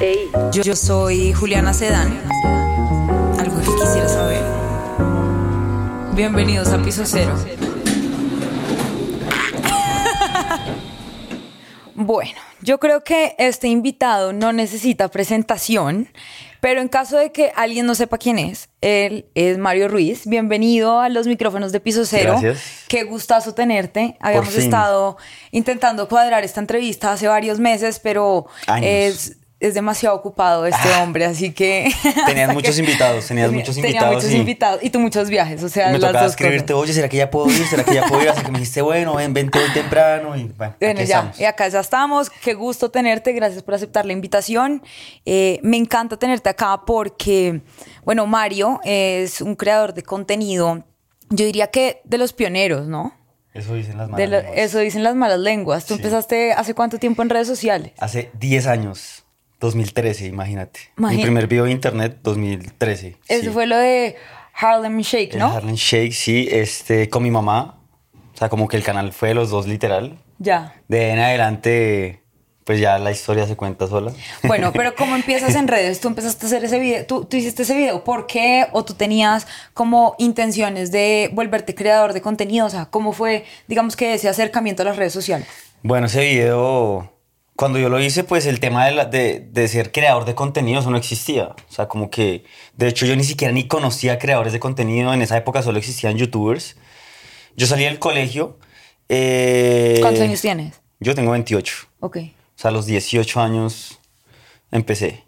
Yo, yo soy Juliana Sedán. Algo que quisiera saber. Bienvenidos a Piso Cero. Bueno, yo creo que este invitado no necesita presentación, pero en caso de que alguien no sepa quién es, él es Mario Ruiz. Bienvenido a los micrófonos de Piso Cero. Gracias. Qué gustazo tenerte. Habíamos estado intentando cuadrar esta entrevista hace varios meses, pero Años. es, es demasiado ocupado este hombre, así que... Tenías muchos que- invitados, tenías tenía- muchos tenía invitados muchos y- invitados. Y tú muchos viajes, o sea, me las tocaba dos escribirte, cosas. oye, ¿será que ya puedo ir? ¿Será que ya puedo ir? Así que me dijiste, bueno, ven, vente hoy temprano y bueno, Bueno, aquí ya, estamos. y acá ya estamos. Qué gusto tenerte. Gracias por aceptar la invitación. Eh, me encanta tenerte acá porque, bueno, Mario es un creador de contenido, yo diría que de los pioneros, ¿no? Eso dicen las malas lenguas. eso dicen las malas lenguas. ¿Tú Sí. empezaste hace cuánto tiempo en redes sociales? Hace 10 años, 2013, imagínate. Mi primer video de internet, 2013. Eso sí. fue lo de Harlem Shake, El ¿no? Harlem Shake, sí, este, con mi mamá. O sea, como que el canal fue de los dos, literal. Ya. De en adelante, pues ya la historia se cuenta sola. Bueno, pero ¿cómo empiezas en redes? Tú empezaste a hacer ese video, tú, tú hiciste ese video, ¿por qué? ¿O tú tenías como intenciones de volverte creador de contenido? O sea, ¿cómo fue, digamos que ese acercamiento a las redes sociales? Bueno, ese video, cuando yo lo hice, pues el tema de, la- de, de ser creador de contenido, eso no existía. O sea, como que, de hecho, yo ni siquiera ni conocía creadores de contenido. En esa época solo existían youtubers. Yo salí del colegio. eh, ¿Cuántos años tienes? Yo tengo 28. Ok. O sea, a los 18 años empecé.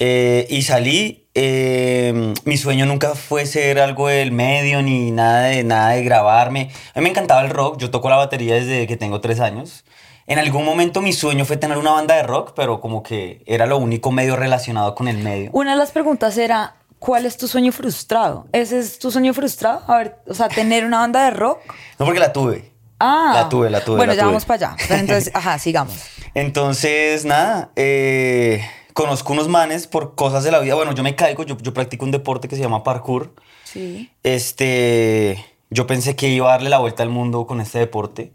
Eh, y salí. eh, mi sueño nunca fue ser algo del medio ni nada de, nada de grabarme. A mí me encantaba el rock. Yo toco la batería desde que tengo tres años. En algún momento mi sueño fue tener una banda de rock, pero como que era lo único medio relacionado con el medio. Una de las preguntas era, ¿cuál es tu sueño frustrado? ¿Ese es tu sueño frustrado? A ver, o sea, tener una banda de rock. No porque la tuve. Ah. La tuve, la tuve. Bueno, la ya tuve. vamos para allá. Pero entonces, ajá, sigamos. Entonces, nada, eh, conozco unos manes por cosas de la vida. Bueno, yo me caigo, yo, yo practico un deporte que se llama parkour. Sí. Este, yo pensé que iba a darle la vuelta al mundo con este deporte.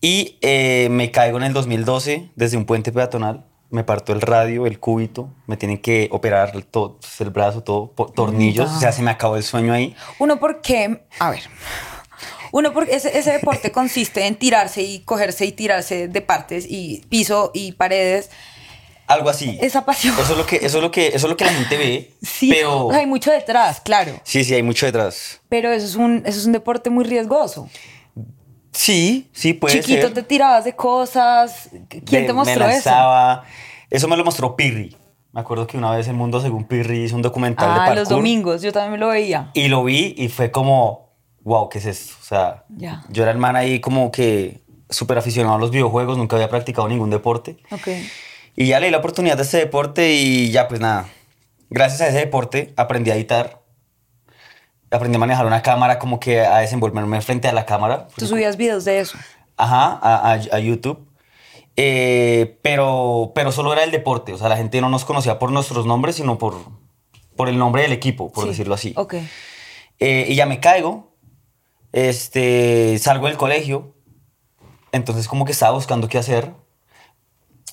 Y eh, me caigo en el 2012 desde un puente peatonal. Me parto el radio, el cúbito. Me tienen que operar todo, el brazo, todo, tornillos. O sea, se me acabó el sueño ahí. Uno porque, a ver, uno porque ese, ese deporte consiste en tirarse y cogerse y tirarse de partes y piso y paredes. Algo así. Esa pasión. Eso es lo que, eso es lo que, eso es lo que la gente ve. Sí, Pero, hay mucho detrás, claro. sí, sí, hay mucho detrás. Pero eso es un, eso es un deporte muy riesgoso. Sí, sí, puede Chiquito ser. te tirabas de cosas. ¿Quién de- te mostró me eso? lanzaba. Eso me lo mostró Pirri. Me acuerdo que una vez el mundo según Pirri hizo un documental de Ah, parkour. los domingos, yo también lo veía. Y lo vi y fue como, wow, ¿qué es esto? O sea, Ya. yo era el man ahí como que súper aficionado a los videojuegos, nunca había practicado ningún deporte. Ok. Y ya leí la oportunidad de este deporte y ya pues nada. Gracias a ese deporte aprendí a editar. Aprendí a manejar una cámara, como que a desenvolverme frente a la cámara. Tú subías videos de eso. Ajá, a, a- a YouTube. Eh, pero, pero solo era el deporte. O sea, la gente no nos conocía por nuestros nombres, sino por, por el nombre del equipo, por Sí. decirlo así. Ok. Eh, y ya me caigo. Este, salgo del colegio. Entonces, como que estaba buscando qué hacer.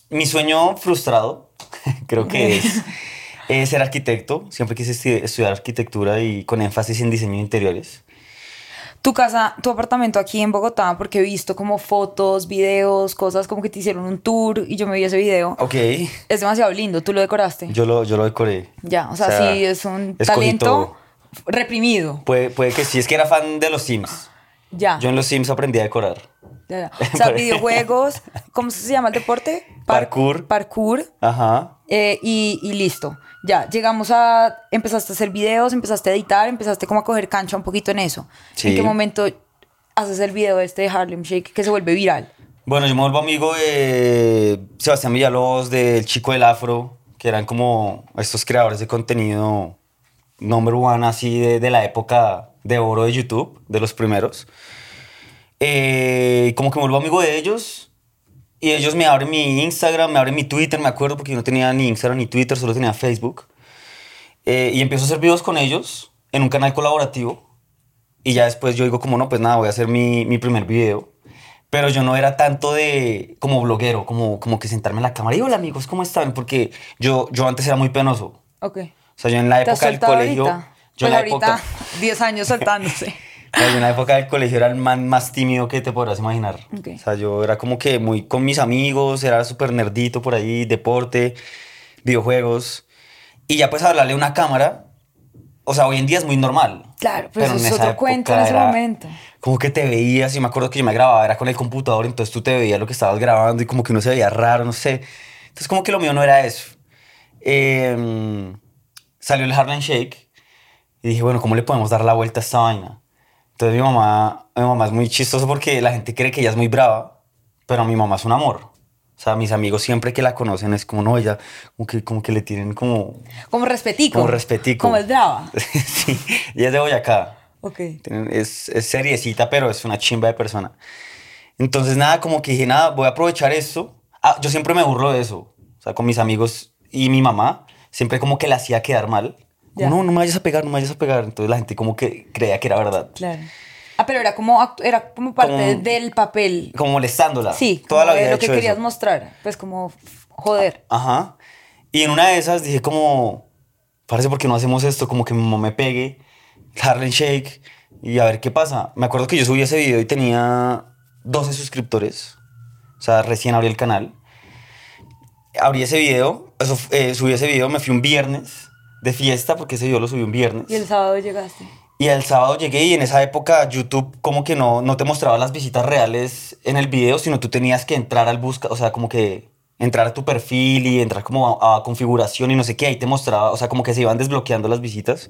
Mi sueño frustrado, creo que es, es ser arquitecto. Siempre quise estu- estudiar arquitectura y con énfasis en diseño de interiores. Tu casa, tu apartamento aquí en Bogotá, porque he visto como fotos, videos, cosas como que te hicieron un tour y yo me vi ese video. Ok, Es demasiado lindo, tú lo decoraste. yo lo, yo lo decoré. ya, o sea, sí, es un talento todo. reprimido. Puede, puede que sí, es que era fan de los Sims. Ya. Yo en los Sims aprendí a decorar. ya, ya. O sea, videojuegos, ¿cómo se llama el deporte? Par- Parkour. Parkour. Ajá. Eh, y, y listo. Ya, llegamos a. Empezaste a hacer videos, empezaste a editar, empezaste como a coger cancha un poquito en eso. Sí. ¿En qué momento haces el video este de Harlem Shake que se vuelve viral? Bueno, yo me vuelvo amigo de Sebastián Villalobos, del Chico del Afro, que eran como estos creadores de contenido number one así de, de la época de oro de YouTube, de los primeros. Eh, como que me vuelvo amigo de ellos y ellos me abren mi Instagram, me abren mi Twitter, me acuerdo porque yo no tenía ni Instagram ni Twitter, solo tenía Facebook. Eh, y empiezo a hacer videos con ellos en un canal colaborativo. Y ya después yo digo como, no, pues nada, voy a hacer mi, mi primer video. Pero yo no era tanto de como bloguero, como, como que sentarme en la cámara y hola amigos, ¿cómo están? Porque yo, yo antes era muy penoso. Ok. O sea, yo en la ¿Te has época del colegio... ahorita? Yo Pues en la ahorita, época... 10 años soltándose. En la época del colegio era el man más tímido que te podrás imaginar. Ok. O sea, yo era como que muy con mis amigos, era súper nerdito por ahí, deporte, videojuegos. Y ya pues hablarle a una cámara, o sea, hoy en día es muy normal. Claro, pero, eso en es esa otro cuento en ese era momento. Como que te veías, y me acuerdo que yo me grababa, era con el computador, entonces tú te veías lo que estabas grabando y como que uno se veía raro, no sé. Entonces como que lo mío no era eso. Eh, salió el Harlem Shake y dije, bueno, ¿cómo le podemos dar la vuelta a esta vaina? Entonces mi mamá, mi mamá es muy chistoso porque la gente cree que ella es muy brava, pero mi mamá es un amor. O sea, mis amigos siempre que la conocen es como, no, ella, como que, como que le tienen como, Como respetico. como respetico. Como el brava. sí, ella es de Boyacá. Ok. Es, es seriecita, pero es una chimba de persona. Entonces, nada, como que dije, nada, voy a aprovechar esto. Ah, yo siempre me burlo de eso. O sea, con mis amigos y mi mamá, siempre como que la hacía quedar mal. Como, no, no me vayas a pegar, no me vayas a pegar. Entonces la gente como que creía que era verdad. Claro. Ah, pero era como, era como parte Como- del papel. Como molestándola. Sí, toda como la vida lo que querías eso. mostrar. Pues como joder. Ajá. Y en una de esas dije como, parece porque no hacemos esto, como que mi mamá me pegue, Harlem Shake, y a ver qué pasa. Me acuerdo que yo subí ese video y tenía 12 suscriptores. O sea, recién abrí el canal. Abrí ese video, eso, eh, subí ese video, me fui un viernes de fiesta, porque ese video lo subí un viernes. Y el sábado llegaste. Y el sábado llegué y en esa época YouTube como que no, no te mostraba las visitas reales en el video, sino tú tenías que entrar al busca, o sea, como que entrar a tu perfil y entrar como a, a configuración y no sé qué, ahí te mostraba, o sea, como que se iban desbloqueando las visitas.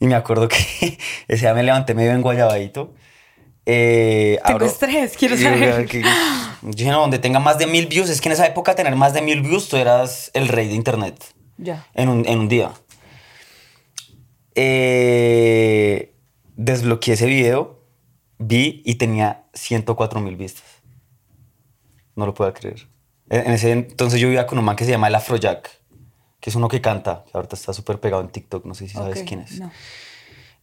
Y me acuerdo que ese día me levanté medio enguayabadito. Eh, Tengo abro- estrés, quiero y- saber. que- yo dije, no, donde tenga más de mil views, es que en esa época tener más de mil views tú eras el rey de internet Ya. en un, en un día. Eh, desbloqueé ese video, vi y tenía 104 mil vistas. No lo puedo creer. En ese entonces yo vivía con un man que se llama el Afrojack, que es uno que canta, que ahorita está súper pegado en TikTok, no sé si sabes quién es. No.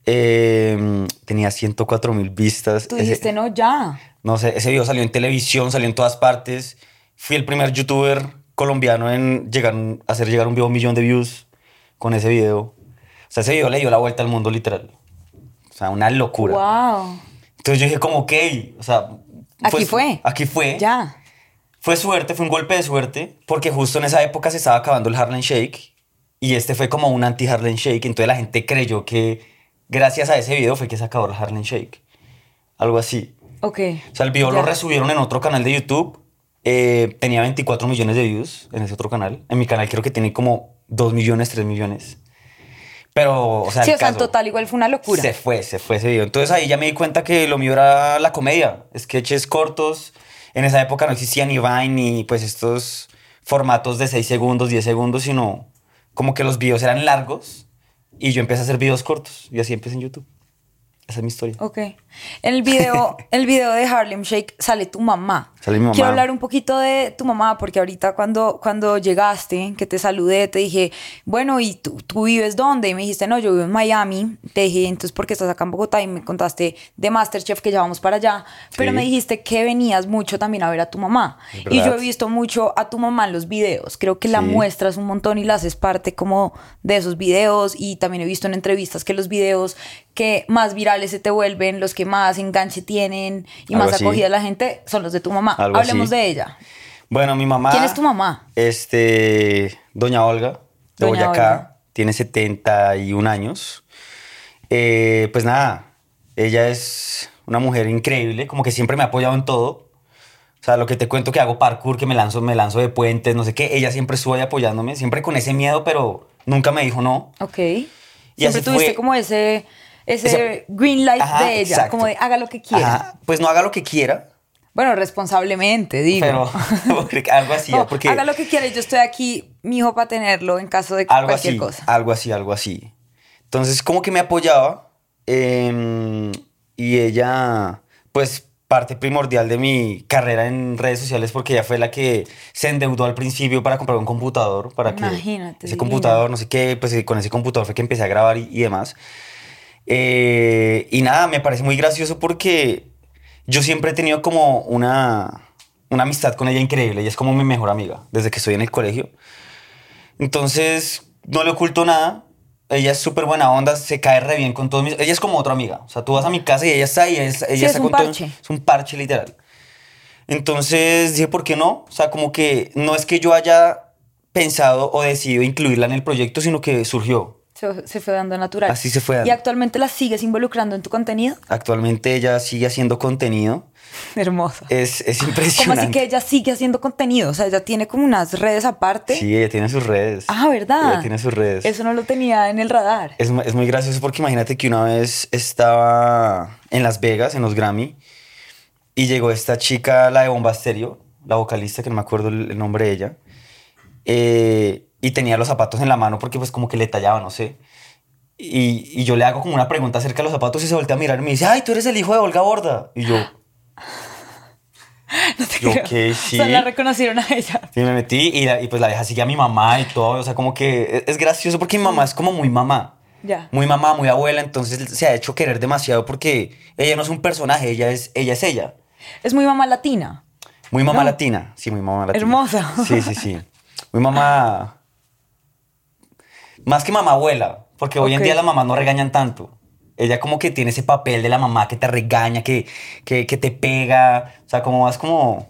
Eh, tenía 104 mil vistas. Tú Ese- dijiste, no, ya. No sé, ese video salió en televisión, salió en todas partes. Fui el primer youtuber colombiano en llegar, hacer llegar un video a un millón de views con ese video. O sea, ese video le dio la vuelta al mundo literal. O sea, una locura. Wow. Entonces yo dije como, ok, o sea... Aquí fue. Aquí fue. Ya. Fue suerte, fue un golpe de suerte, porque justo en esa época se estaba acabando el Harlem Shake y este fue como un anti-Harlem Shake, entonces la gente creyó que gracias a ese video fue que se acabó el Harlem Shake. Algo así. Ok. O sea, el video lo resubieron en otro canal de YouTube. eh, tenía 24 millones de views en ese otro canal. En mi canal creo que tiene como 2 millones, 3 millones. Pero, o sea, Sí, el o sea, en caso, total igual fue una locura. Se fue, se fue ese video. Entonces ahí ya me di cuenta que lo mío era la comedia. Sketches cortos. En esa época no existía ni Vine ni pues estos formatos de 6 segundos, 10 segundos, sino como que los videos eran largos y yo empecé a hacer videos cortos y así empecé en YouTube. Esa es mi historia. Ok. En el video, el video de Harlem Shake sale tu mamá. Sale mi mamá. Quiero hablar un poquito de tu mamá, porque ahorita cuando, cuando llegaste, que te saludé, te dije, bueno, ¿y tú, tú vives dónde? Y me dijiste, no, yo vivo en Miami. Te dije, entonces, ¿por qué estás acá en Bogotá? Y me contaste de Masterchef, que ya vamos para allá. Pero me dijiste que venías mucho también a ver a tu mamá. Y yo he visto mucho a tu mamá en los videos. Creo que la Sí. muestras un montón y la haces parte como de esos videos. Y también he visto en entrevistas que los videos que más virales se te vuelven, los que más enganche tienen y Algo más así. acogida la gente, son los de tu mamá. Algo Hablemos así. de ella. Bueno, mi mamá. ¿Quién es tu mamá? Este, doña Olga, de Doña Boyacá, Olga. tiene 71 años. Eh, pues nada, ella es una mujer increíble, como que siempre me ha apoyado en todo. O sea, lo que te cuento que hago parkour, que me lanzo, me lanzo de puentes, no sé qué, ella siempre estuvo ahí apoyándome, siempre con ese miedo, pero nunca me dijo no. Ok. Y Siempre tuviste fue. como ese, ese, Ese- green light Ajá, de ella, exacto. como de haga lo que quiera. Ajá, pues no haga lo que quiera, Bueno, responsablemente, digo. pero algo así, No, porque Haga lo que quiera yo estoy aquí, mi hijo, para tenerlo en caso de algo cualquier así, cosa. algo así, algo así. Entonces, como que me apoyaba em, y ella, pues, parte primordial de mi carrera en redes sociales porque ella fue la que se endeudó al principio para comprar un computador, para que Imagínate, ese divina. computador, no sé qué, pues con ese computador fue que empecé a grabar y, y demás. Eh, y nada, me parece muy gracioso porque yo siempre he tenido como una, una amistad con ella increíble. Ella es como mi mejor amiga desde que estoy en el colegio. Entonces, no le oculto nada. Ella es súper buena onda, se cae re bien con todos mis... Ella es como otra amiga. O sea, tú vas a mi casa y ella está ahí. Ella, ella Sí, es está un con todo- parche. Es un parche literal. Entonces dije, ¿por qué no? O sea, como que no es que yo haya pensado o decidido incluirla en el proyecto, sino que surgió. Se, se fue dando natural. Así se fue dando. ¿Y actualmente la sigues involucrando en tu contenido? Actualmente ella sigue haciendo contenido. Hermosa. Es, es ¿Cómo impresionante. así que ella sigue haciendo contenido? O sea, ella tiene como unas redes aparte. Sí, ella tiene sus redes. Ah, ¿verdad? Ella tiene sus redes. Eso no lo tenía en el radar. Es, es muy gracioso porque imagínate que una vez estaba en Las Vegas, en los Grammy, y llegó esta chica, la de Bomba Estéreo, la vocalista, que no me acuerdo el, el nombre de ella, eh, y tenía los zapatos en la mano porque pues como que le tallaba, no sé. Y, y yo le hago como una pregunta acerca de los zapatos y se voltea a mirar y me dice, ay, tú eres el hijo de Olga Borda. Y yo, No te Yo, creo. ok, sí. O sea, la reconocieron a ella. sí, me metí y, la- y pues la vieja sigue a mi mamá y todo, o sea, como que es, es gracioso porque mi mamá es como muy mamá. Ya. muy mamá, muy abuela, entonces se ha hecho querer demasiado porque ella no es un personaje, ella es ella. Es ella. Es muy mamá latina. Muy mamá No. latina, sí, muy mamá latina. Hermosa. Sí, sí, sí. Muy mamá... Más que mamá abuela, porque hoy en día las mamás no regañan tanto. Ella como que tiene ese papel de la mamá que te regaña, que, que, que te pega, o sea, como más como,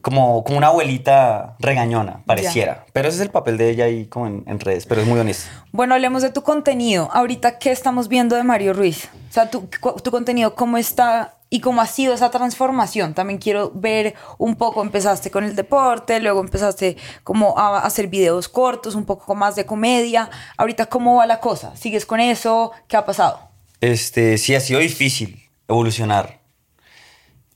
como, como una abuelita regañona, pareciera. Pero ese es el papel de ella ahí como en, en redes, pero es muy honesta. Bueno, hablemos de tu contenido. Ahorita, ¿qué estamos viendo de Mario Ruiz? O sea, tu, tu contenido, ¿cómo está y cómo ha sido esa transformación? También quiero ver un poco, empezaste con el deporte, luego empezaste como a hacer videos cortos, un poco más de comedia. Ahorita, ¿cómo va la cosa? ¿Sigues con eso? ¿Qué ha pasado? Este, sí, ha sido difícil evolucionar.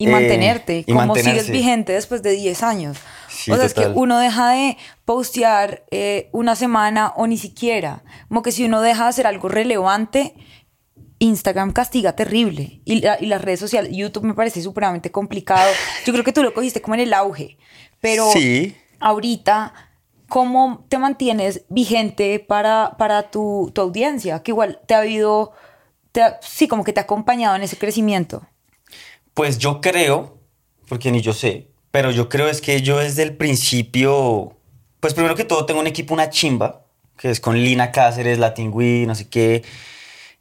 Y Eh, mantenerte. y ¿Cómo mantenerse. sigues vigente después de 10 años? Sí, o sea, es que uno deja de postear eh, una semana o ni siquiera. Como que si uno deja de hacer algo relevante, Instagram castiga terrible. Y, la- y las redes sociales, YouTube me parece supremamente complicado. Yo creo que tú lo cogiste como en el auge. Pero Sí. ahorita, ¿cómo te mantienes vigente para, para tu, tu audiencia? Que igual te ha habido, te ha- sí, como que te ha acompañado en ese crecimiento. Pues yo creo, porque ni yo sé, pero yo creo es que yo desde el principio, pues primero que todo tengo un equipo, una chimba, que es con Lina Cáceres, Latin Wii, no sé qué.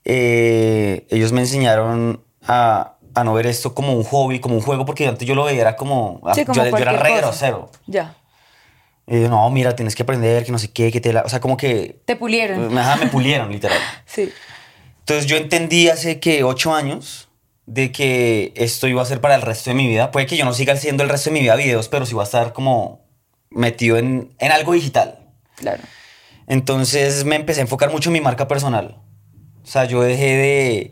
Eh, ellos me enseñaron a, a no ver esto como un hobby, como un juego, porque antes yo lo veía era como, ah, Sí, como yo, yo era re grosero. Ya. No, mira, tienes que aprender, que no sé qué, que te la... O sea, como que... Te pulieron. Ajá, me pulieron, literal. Sí. Entonces yo entendí hace que ocho años de que esto iba a ser para el resto de mi vida. Puede que yo no siga haciendo el resto de mi vida videos, pero sí va a estar como metido en, en algo digital. Claro. Entonces me empecé a enfocar mucho en mi marca personal. O sea, yo dejé de,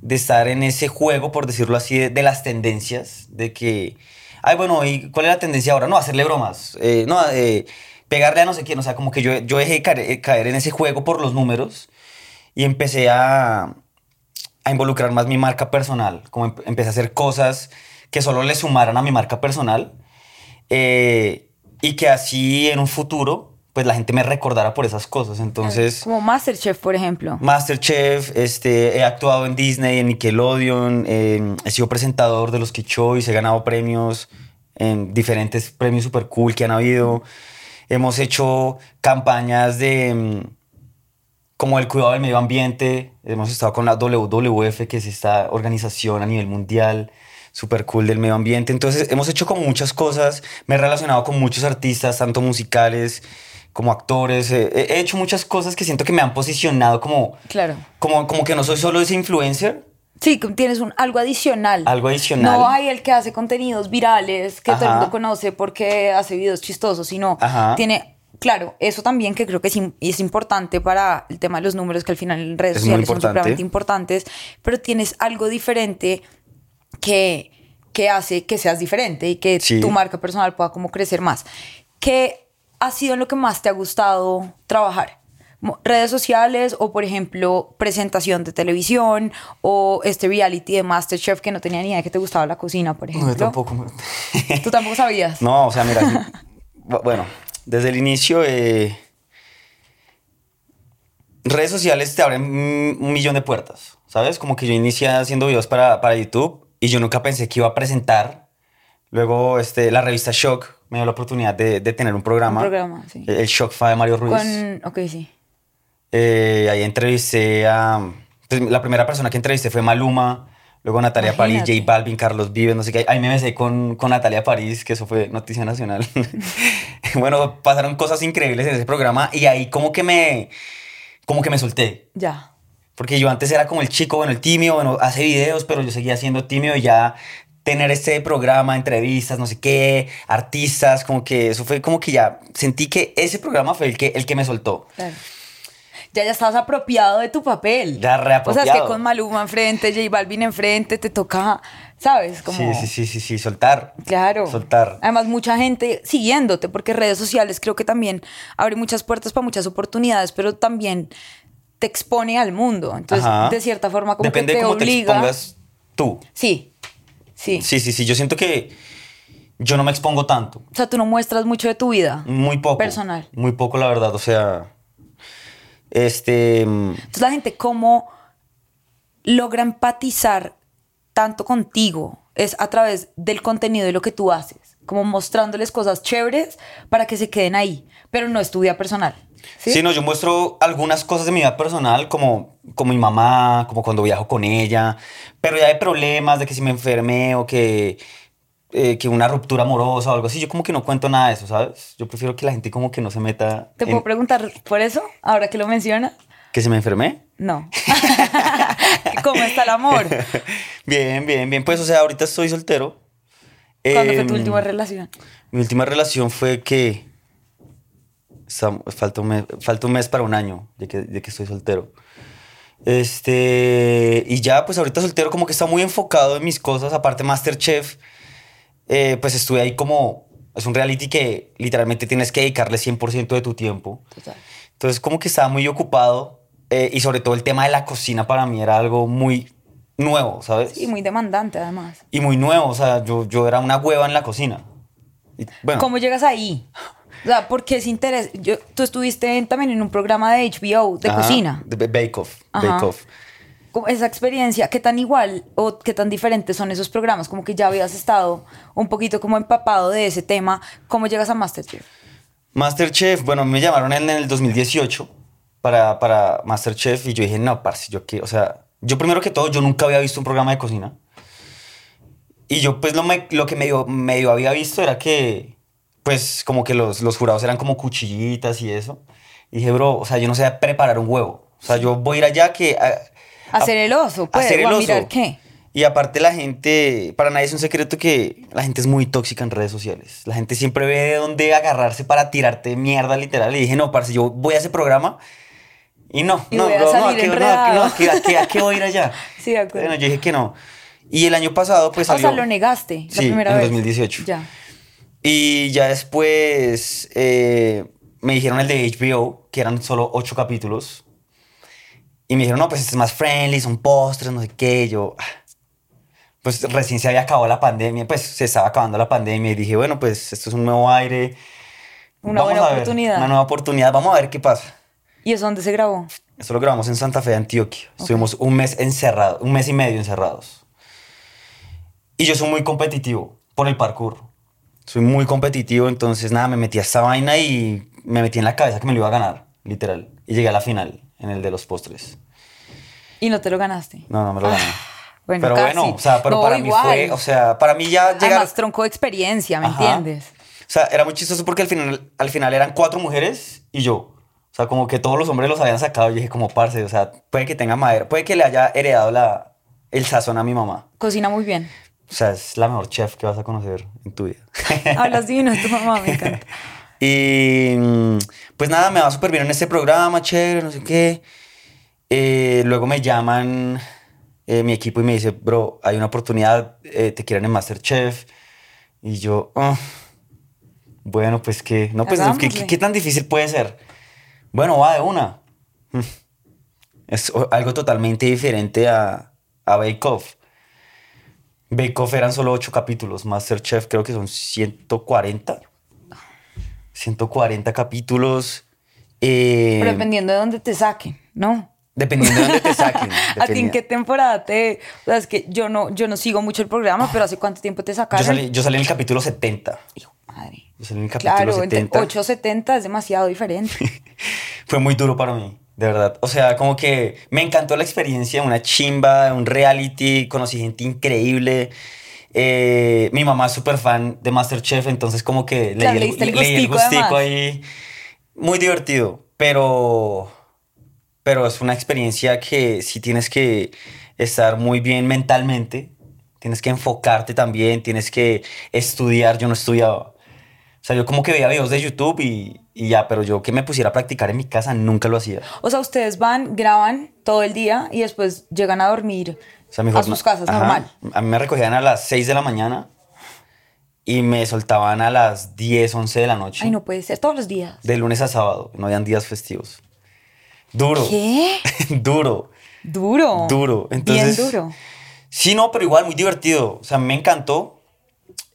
de estar en ese juego, por decirlo así, de, las tendencias, de que, ay, bueno, ¿y cuál es la tendencia ahora? No, hacerle bromas, eh, no, eh, pegarle a no sé quién, o sea, como que yo, yo dejé de caer, eh, caer en ese juego por los números y empecé a, a involucrar más mi marca personal, como em- empecé a hacer cosas que solo le sumaran a mi marca personal y que así en un futuro pues la gente me recordara por esas cosas. Entonces, Como Masterchef, por ejemplo. Masterchef, este, he actuado en Disney, en Nickelodeon, eh, he sido presentador de los Kid Choice, he ganado premios en diferentes premios super cool que han habido. Hemos hecho campañas de mm, como el cuidado del medio ambiente. Hemos estado con la WWF, que es esta organización a nivel mundial super cool del medio ambiente. Entonces hemos hecho como muchas cosas. Me he relacionado con muchos artistas, tanto musicales como actores. Eh, he hecho muchas cosas que siento que me han posicionado como, Claro. como, como que no soy solo ese influencer. Sí, que tienes un, algo adicional. Algo adicional. No hay el que hace contenidos virales, que todo el Ajá. mundo conoce porque hace videos chistosos, sino Ajá. tiene, claro, eso también que creo que es, es importante para el tema de los números, que al final en redes Es sociales son supremamente importantes, pero tienes algo diferente que, que hace que seas diferente y que Sí. tu marca personal pueda como crecer más. ¿Qué ha sido lo que más te ha gustado trabajar? Redes sociales o por ejemplo presentación de televisión o este reality de Masterchef que no tenía ni idea de que te gustaba la cocina por ejemplo No, tampoco. me- tú tampoco sabías No, o sea, mira, bu- bueno, desde el inicio, eh, redes sociales te abren un millón de puertas, ¿sabes? Como que yo inicié haciendo videos para, para YouTube y yo nunca pensé que iba a presentar. Luego este, la revista Shock me dio la oportunidad de, de tener un programa. Un programa, sí. El Shock Fa de Mario Ruiz. Con, ok, sí. Eh, ahí entrevisté a... pues, la primera persona que entrevisté fue Maluma, luego Natalia París, Imagínate. J Balvin, Carlos Vives, no sé qué. Ahí me besé con, con Natalia París, que eso fue noticia nacional. bueno, pasaron cosas increíbles en ese programa y ahí como que me... Como que me solté. Ya. Porque yo antes era como el chico, bueno, el tímido, bueno, hace videos, pero yo seguía siendo tímido y ya tener este programa, entrevistas, no sé qué, artistas, como que eso fue como que ya sentí que ese programa fue el que, el que me soltó. Claro. Ya ya estabas apropiado de tu papel. Ya O sea, es que reapropiado. con Maluma enfrente, J Balvin enfrente, te toca, ¿sabes? Como, Sí, sí, sí, sí, sí, soltar. Claro. Soltar. Además, mucha gente siguiéndote, porque redes sociales creo que también abre muchas puertas para muchas oportunidades, pero también te expone al mundo. Entonces, Ajá. de cierta forma, como Depende que de te cómo te expongas tú. sí, sí, Sí, sí, sí. Yo siento que yo no me expongo tanto. O sea, tú no muestras mucho de tu vida. Muy poco. Personal. Muy poco, la verdad. O sea, este... mm, Entonces, la gente, ¿cómo logra empatizar tanto contigo? Es a través del contenido de lo que tú haces, como mostrándoles cosas chéveres para que se queden ahí, pero no es tu vida personal. Sí, Sí, no, yo muestro algunas cosas de mi vida personal, como, como mi mamá, como cuando viajo con ella, pero ya hay problemas de que si me enfermé o que, eh, que una ruptura amorosa o algo así, yo como que no cuento nada de eso, ¿sabes? Yo prefiero que la gente como que no se meta ¿Te en puedo preguntar por eso? Ahora que lo mencionas. que se me enfermé. No. ¿Cómo está el amor? bien, bien, bien. Pues, o sea, ahorita estoy soltero. ¿Cuándo fue Em, tu última relación? Mi última relación fue que... Falta un, mes, falta un mes para un año de que, de que estoy soltero. Este... Y ya, pues ahorita soltero como que está muy enfocado en mis cosas. Aparte Masterchef, eh, pues estuve ahí como... Es un reality que literalmente tienes que dedicarle 100% de tu tiempo. Total. Entonces como que estaba muy ocupado. eh, y sobre todo el tema de la cocina para mí era algo muy nuevo, ¿sabes? Y muy demandante, además. Y muy nuevo, o sea, yo, yo era una hueva en la cocina. Y, bueno, ¿Cómo llegas ahí? O sea, porque es interés. Yo, tú estuviste en- también en un programa de HBO de ajá, cocina. De Ba- Bake Off. Ajá. Bake Off. Esa experiencia, ¿qué tan igual o qué tan diferentes son esos programas? Como que ya habías estado un poquito como empapado de ese tema. ¿Cómo llegas a Masterchef? Masterchef, bueno, me llamaron en el 2018 para, para Masterchef y yo dije, no, parce, yo qué, o sea, yo primero que todo, yo nunca había visto un programa de cocina. Y yo pues lo, me- lo que medio, medio había visto era que, pues como que los, los jurados eran como cuchillitas y eso. Y dije, bro, o sea, yo no sé preparar un huevo. O sea, yo voy a ir allá que... A, Hacer el oso, pues, hacer el o a oso. mirar qué. Y aparte la gente, para nadie es un secreto que la gente es muy tóxica en redes sociales. La gente siempre ve de dónde agarrarse para tirarte mierda literal. Y dije, no, parce, yo voy a ese programa y no, Y no, a bro, no, ¿a qué- no, no, ¿a qué- a qué- a qué voy a ir allá? Sí, de acuerdo. Bueno, yo dije que no. Y el año pasado pues o salió... sea, lo negaste la Sí, primera en vez. 2018. Ya. Y ya después eh, me dijeron el de HBO, que eran solo ocho capítulos. Y me dijeron, no, pues este es más friendly, son postres, no sé qué. Yo, ah, pues recién se había acabado la pandemia, pues se estaba acabando la pandemia. Y dije, bueno, pues esto es un nuevo aire. Una Vamos buena a ver, oportunidad. una nueva oportunidad, vamos a ver qué pasa. ¿Y eso dónde se grabó? Esto lo grabamos en Santa Fe de Antioquia. Estuvimos un mes encerrados, un mes y medio encerrados. Y yo soy muy competitivo por el parkour. Soy muy competitivo, entonces nada, me metí a esta vaina y me metí en la cabeza que me lo iba a ganar, literal. Y llegué a la final, en el de los postres. Y no te lo ganaste. No, no me lo gané. Bueno, pero casi. bueno, o sea, pero No, para mí igual. fue, o sea, para mí ya llegar... Además, tronco de experiencia, ¿me Ajá. entiendes? O sea, era muy chistoso porque al final, al final eran cuatro mujeres y yo. O sea, como que todos los hombres los habían sacado y dije como, parce, o sea, puede que tenga madera, puede que le haya heredado la, el sazón a mi mamá. Cocina muy bien. O sea, es la mejor chef que vas a conocer en tu vida. Hablas divino de tu mamá, me encanta. y mm, pues nada, me va súper bien en este programa, chévere, no sé qué. Eh, luego me llaman eh, mi equipo y me dice, bro, hay una oportunidad, eh, te quieren en Masterchef. Y yo, "Ah, bueno, pues que, no, pues, ¿qué, Hagámosle. qué, qué tan difícil puede ser? Bueno, va de una. Es algo totalmente diferente a, a Bake Off. Bake Off eran solo ocho capítulos, Masterchef creo que son 140. 140 capítulos. eh, Pero dependiendo de dónde te saquen. ¿no? Dependiendo de dónde te saquen. ¿A ti en qué temporada te...? O sea, es que yo no, yo no sigo mucho el programa, pero ¿hace cuánto tiempo te Yo sacaron? salí, yo salí en el capítulo 70. Hijo, madre. Yo salí en el capítulo Claro, entre 70. 8.70 es demasiado diferente. Fue muy duro para mí, de verdad. O sea, como que me encantó la experiencia, una chimba, un reality, conocí gente increíble. Eh, mi mamá es súper fan de Masterchef, entonces como que Claro, leí, leíste el leí el gustico, gustico además. ahí. Muy divertido, pero, pero es una experiencia que sí tienes que estar muy bien mentalmente, tienes que enfocarte también, tienes que estudiar. Yo no estudiaba. O sea, yo como que veía videos de YouTube y, y ya, pero yo que me pusiera a practicar en mi casa nunca lo hacía. O sea, ustedes van, graban todo el día y después llegan a dormir O sea, mi a sus casas, Ajá. normal. A mí me recogían a las 6 de la mañana y me soltaban a las 10, 11 de la noche. Ay, no puede ser, todos los días. De lunes a sábado, no habían días festivos. Duro. ¿Qué? duro. Duro. Duro. Entonces, Bien duro. Sí, no, pero igual muy divertido. O sea, me encantó.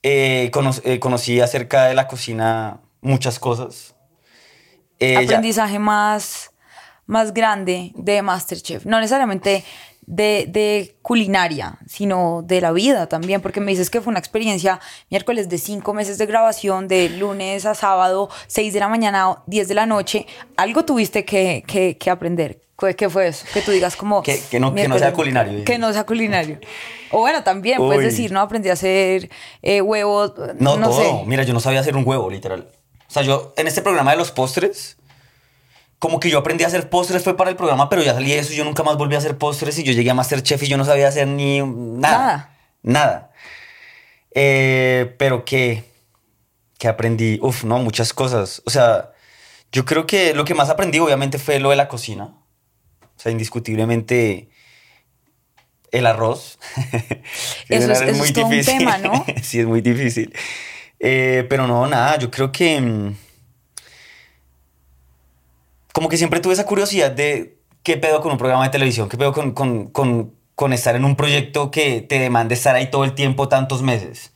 Eh, cono- eh, conocí acerca de la cocina muchas cosas. Eh, ya- Aprendizaje más, más grande de Masterchef. No necesariamente de, de culinaria, sino de la vida también, porque me dices que fue una experiencia miércoles de cinco meses de grabación, de lunes a sábado, 6 de la mañana, 10 de la noche. Algo tuviste que, que, que aprender. ¿Qué, fue eso? Que tú digas como... Que- que no- que no sea culinario. Que no sea culinario. O bueno, también puedes decir, ¿no? Aprendí a hacer eh, huevos, No, no, todo. sé. Mira, yo no sabía hacer un huevo, literal. O sea, yo en este programa de los postres, como que yo aprendí a hacer postres fue para el programa, pero ya salí de eso y yo nunca más volví a hacer postres y yo llegué a Masterchef y yo no sabía hacer ni nada. Nada. Nada. Eh, pero que, que aprendí, uf, no, muchas cosas. O sea, yo creo que lo que más aprendí obviamente fue lo de la cocina. O sea, indiscutiblemente el arroz. Eso es- eso es todo un tema, ¿no? sí, es muy difícil. Eh, pero no, nada, yo creo que... mm, Como que siempre tuve esa curiosidad de qué pedo con un programa de televisión, qué pedo con, con, con, con estar en un proyecto que te demande estar ahí todo el tiempo, tantos meses.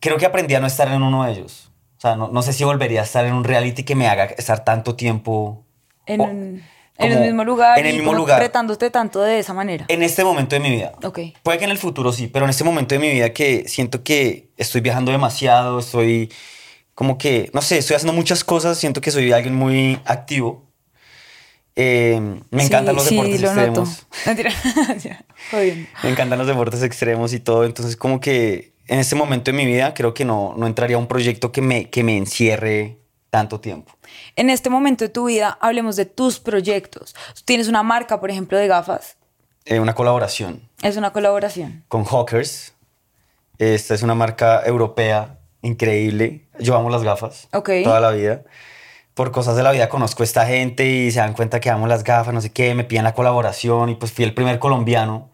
Creo que aprendí a no estar en uno de ellos. O sea, no, no sé si volvería a estar en un reality que me haga estar tanto tiempo En, o- un- en el mismo lugar. En el y mismo como lugar. Retándote tanto de esa manera. En este momento de mi vida. Ok. Puede que en el futuro sí, pero en este momento de mi vida que siento que estoy viajando demasiado, estoy como que, no sé, estoy haciendo muchas cosas, siento que soy alguien muy activo. Eh, me Sí, encantan los sí, deportes lo extremos. Me encantan los deportes extremos y todo, entonces como que en este momento de mi vida creo que no, no entraría a un proyecto que me, que me encierre tanto tiempo. En este momento de tu vida, hablemos de tus proyectos. Tienes una marca, por ejemplo, de gafas. Eh, una colaboración Es una colaboración. con Hawkers. Esta es una marca europea increíble. Yo amo las gafas Ok. toda la vida. Por cosas de la vida conozco a esta gente y se dan cuenta que amo las gafas, no sé qué, me piden la colaboración y pues fui el primer colombiano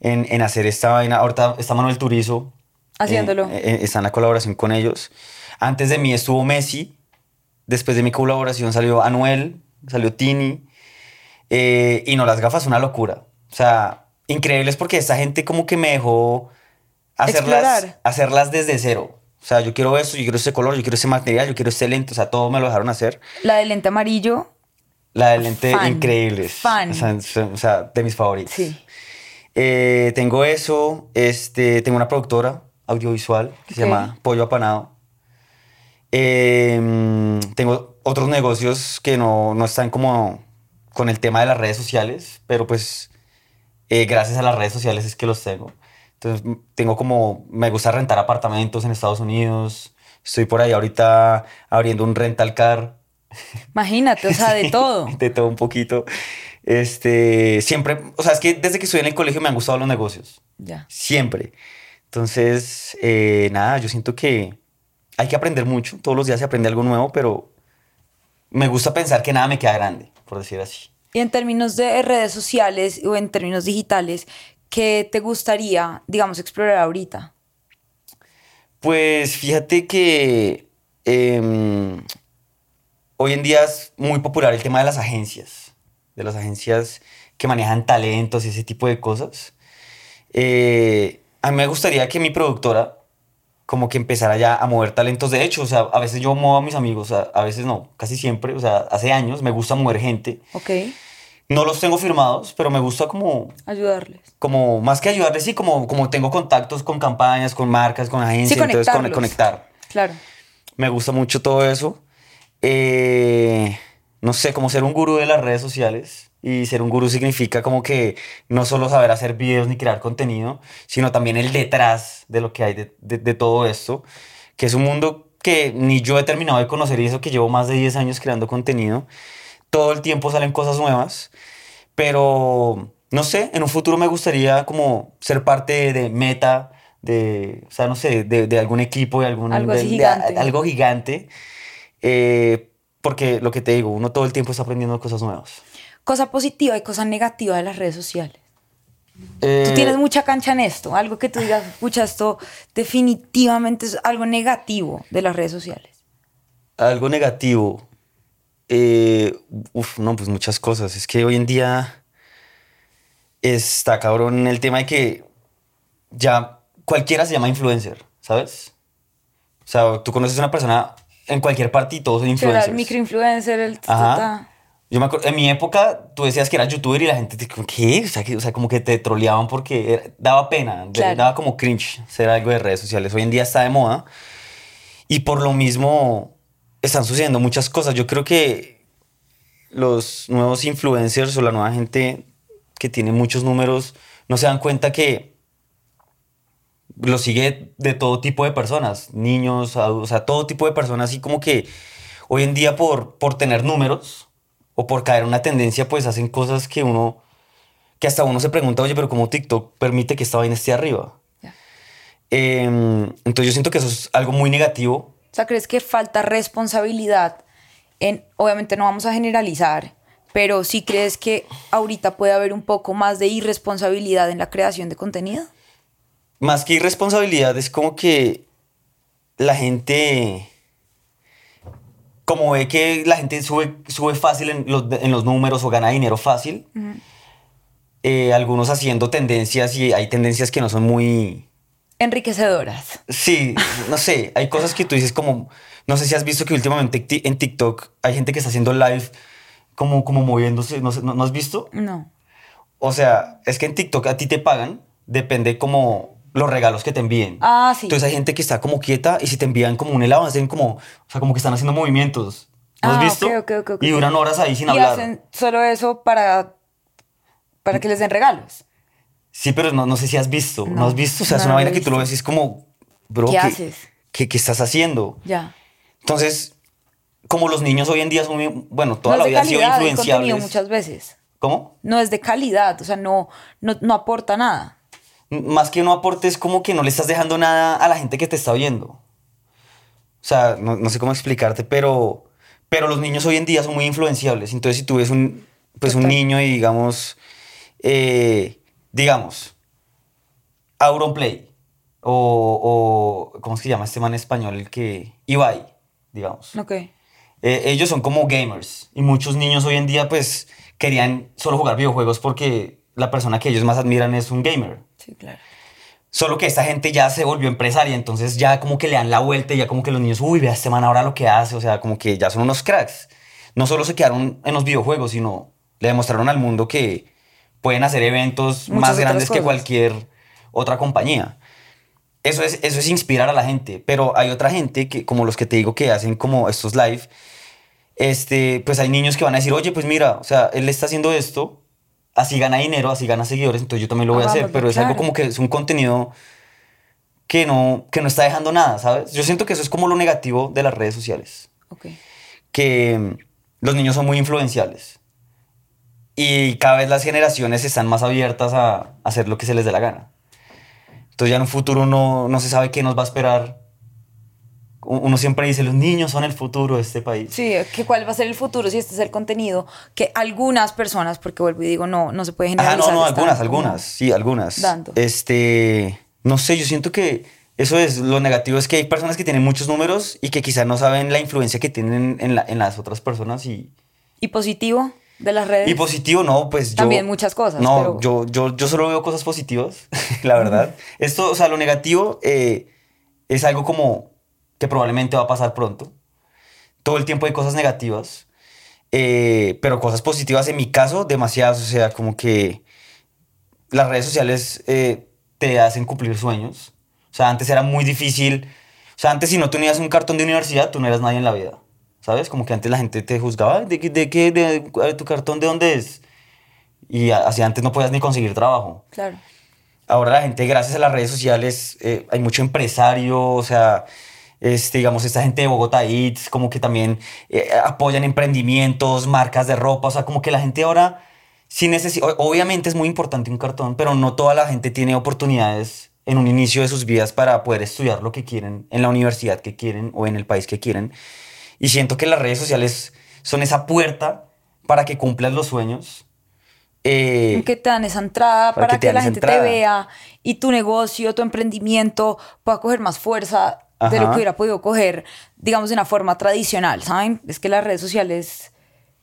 en, en hacer esta vaina. Ahorita está Manuel Turizo. Haciéndolo. eh, eh, está en la colaboración con ellos. Antes de mí estuvo Messi. Después de mi colaboración salió Anuel, salió Tini. Eh, y no, las gafas, una locura. O sea, increíbles porque esta gente como que me dejó hacerlas, Explorar. hacerlas desde cero. O sea, yo quiero esto, yo quiero ese color, yo quiero ese material, yo quiero este lente. O sea, todo me lo dejaron hacer. La de lente amarillo. La de lente, Fan. increíbles. Fan. O sea, son- o sea, de mis favoritos. Sí. Eh, tengo eso. Este, tengo una productora audiovisual que se llama Pollo Apanado. Eh, tengo otros negocios que no, no están como con el tema de las redes sociales, pero pues eh, gracias a las redes sociales es que los tengo. Entonces tengo como, me gusta rentar apartamentos en Estados Unidos. Estoy por ahí ahorita abriendo un rental car. Imagínate, o sea, de todo. De todo un poquito. Este, siempre, o sea, es que desde que estoy en el colegio me han gustado los negocios. Ya. Siempre. Entonces, eh, nada, yo siento que hay que aprender mucho. Todos los días se aprende algo nuevo, pero me gusta pensar que nada me queda grande, por decir así. Y en términos de redes sociales o en términos digitales, ¿qué te gustaría, digamos, explorar ahorita? Pues fíjate que em, hoy en día es muy popular el tema de las agencias, de las agencias que manejan talentos y ese tipo de cosas. Eh, a mí me gustaría que mi productora como que empezara ya a mover talentos. De hecho, o sea, a veces yo muevo a mis amigos, a, a veces no, casi siempre, o sea, hace años me gusta mover gente. Ok. No los tengo firmados, pero me gusta como, Ayudarles. como más que ayudarles, sí, como, como tengo contactos con campañas, con marcas, con agencias, entonces con, conectar. Claro. Me gusta mucho todo eso. Eh, no sé, como ser un gurú de las redes sociales. Y ser un gurú significa como que no solo saber hacer videos ni crear contenido, sino también el detrás de lo que hay de, de- de todo esto, que es un mundo que ni yo he terminado de conocer y eso que llevo más de 10 años creando contenido. Todo el tiempo salen cosas nuevas, pero no sé, en un futuro me gustaría como ser parte de Meta, de, o sea, no sé, de, de algún equipo, de algún... Algo de- de- gigante. algo gigante, eh, porque lo que te digo, uno todo el tiempo está aprendiendo cosas nuevas. Cosa positiva y cosa negativa de las redes sociales. Tú Eh, tienes mucha cancha en esto. Algo que tú digas, escucha, esto definitivamente es algo negativo de las redes sociales. Algo negativo. Eh, uf, no, pues muchas cosas. Es que hoy en día está cabrón el tema de que ya cualquiera se llama influencer, ¿sabes? O sea, tú conoces a una persona en cualquier parte y todos son influencers. el microinfluencer, el... Ajá. Yo me acuerdo, en mi época tú decías que eras youtuber y la gente te ¿qué? O sea, que, o sea como que te troleaban porque era- daba pena, Claro. daba como cringe ser algo de redes sociales. Hoy en día está de moda y por lo mismo están sucediendo muchas cosas. Yo creo que los nuevos influencers o la nueva gente que tiene muchos números no se dan cuenta que lo sigue de todo tipo de personas, niños, adultos, o sea, todo tipo de personas, y como que hoy en día por, por tener números o por caer en una tendencia, pues hacen cosas que uno, que hasta uno se pregunta, oye, pero ¿cómo TikTok permite que esta vaina esté arriba? Em, entonces yo siento que eso es algo muy negativo. O sea, ¿crees que falta responsabilidad en, obviamente no vamos a generalizar, pero sí crees que ahorita puede haber un poco más de irresponsabilidad en la creación de contenido? Más que irresponsabilidad, es como que la gente, como ve que la gente sube, sube fácil en los, en los números o gana dinero fácil, eh, algunos haciendo tendencias y hay tendencias que no son muy... Enriquecedoras. Sí, no sé, hay cosas que tú dices como, no sé si has visto que últimamente ti- en TikTok hay gente que está haciendo live como, como moviéndose, no, sé, ¿no, ¿no has visto? No. O sea, es que en TikTok a ti te pagan, depende como los regalos que te envíen. Ah, sí. Entonces hay gente que está como quieta y si te envían como un helado, hacen como, o sea, como que están haciendo movimientos. ¿No has Ah, visto? ok, ok, ok, ok. Y duran horas ahí sin y hablar. hacen solo eso para, para que les den regalos. Sí, pero no, no sé si has visto. ¿No, No, has visto? O sea, no es una vaina que tú lo ves y es como, bro, ¿Qué haces? ¿qué, qué estás haciendo? Ya. Entonces, como los niños hoy en día son, muy- bueno, toda la vida han sido influenciables. muchas veces. ¿Cómo? No es de calidad, o sea, no, no, no aporta nada. Más que no aportes, como que no le estás dejando nada a la gente que te está viendo. O sea, no, no sé cómo explicarte, pero, pero los niños hoy en día son muy influenciables. Entonces, si tú ves un, pues un niño y digamos, eh, digamos, Auronplay o, o, ¿cómo se llama este man español? El que, Ibai, digamos. Ok. Eh, ellos son como gamers y muchos niños hoy en día pues querían solo jugar videojuegos porque la persona que ellos más admiran es un gamer. Sí, claro. Solo que esta gente ya se volvió empresaria, entonces ya como que le dan la vuelta y ya como que los niños, uy, vea este man ahora lo que hace, o sea, como que ya son unos cracks. No solo se quedaron en los videojuegos, sino le demostraron al mundo que pueden hacer eventos Muchas más grandes que cualquier otra compañía. Eso es, eso es inspirar a la gente, pero hay otra gente que, como los que te digo que hacen como estos live, este, pues hay niños que van a decir, oye, pues mira, o sea, él está haciendo esto, así gana dinero, así gana seguidores, entonces yo también lo voy a hacer, pero es algo como que es un contenido que no, que no está dejando nada, ¿sabes? Yo siento que eso es como lo negativo de las redes sociales, Ok. que mm, los niños son muy influenciables y cada vez las generaciones están más abiertas a, a hacer lo que se les dé la gana. Entonces ya en un futuro no, no se sabe qué nos va a esperar. Uno siempre dice, los niños son el futuro de este país. Sí, que cuál va a ser el futuro si este es el contenido que algunas personas, porque vuelvo y digo, no, no se puede generalizar. no, no, están algunas, algunas, sí, algunas. dando. Este, no sé, yo siento que eso es, lo negativo es que hay personas que tienen muchos números y que quizás no saben la influencia que tienen en, la- en las otras personas y, ¿Y positivo de las redes? y positivo, no, pues yo... También muchas cosas, No, pero- yo, yo, yo solo veo cosas positivas, la verdad. Esto, o sea, lo negativo, eh, es algo como que probablemente va a pasar pronto. Todo el tiempo hay cosas negativas, eh, pero cosas positivas en mi caso, demasiadas. O sea, como que las redes sociales eh, te hacen cumplir sueños. O sea, antes era muy difícil. O sea, antes si no tenías un cartón de universidad, tú no eras nadie en la vida. ¿Sabes? Como que antes la gente te juzgaba, ¿de, qué- de qué? De, ¿Tu cartón de dónde es? Y así antes no podías ni conseguir trabajo. Claro. Ahora la gente, gracias a las redes sociales, eh, hay mucho empresario, o sea, este, digamos, esta gente de Bogotá Eats, como que también eh, apoyan emprendimientos, marcas de ropa, o sea, como que la gente ahora sí necesita, obviamente es muy importante un cartón, pero no toda la gente tiene oportunidades en un inicio de sus vidas para poder estudiar lo que quieren, en la universidad que quieren o en el país que quieren. Y siento que las redes sociales son esa puerta para que cumplas los sueños. Eh, que te dan esa entrada para para, que que, la gente entrada. te vea y tu negocio, tu emprendimiento pueda coger más fuerza de lo Ajá. que hubiera podido coger, digamos, de una forma tradicional, ¿saben? Es que las redes sociales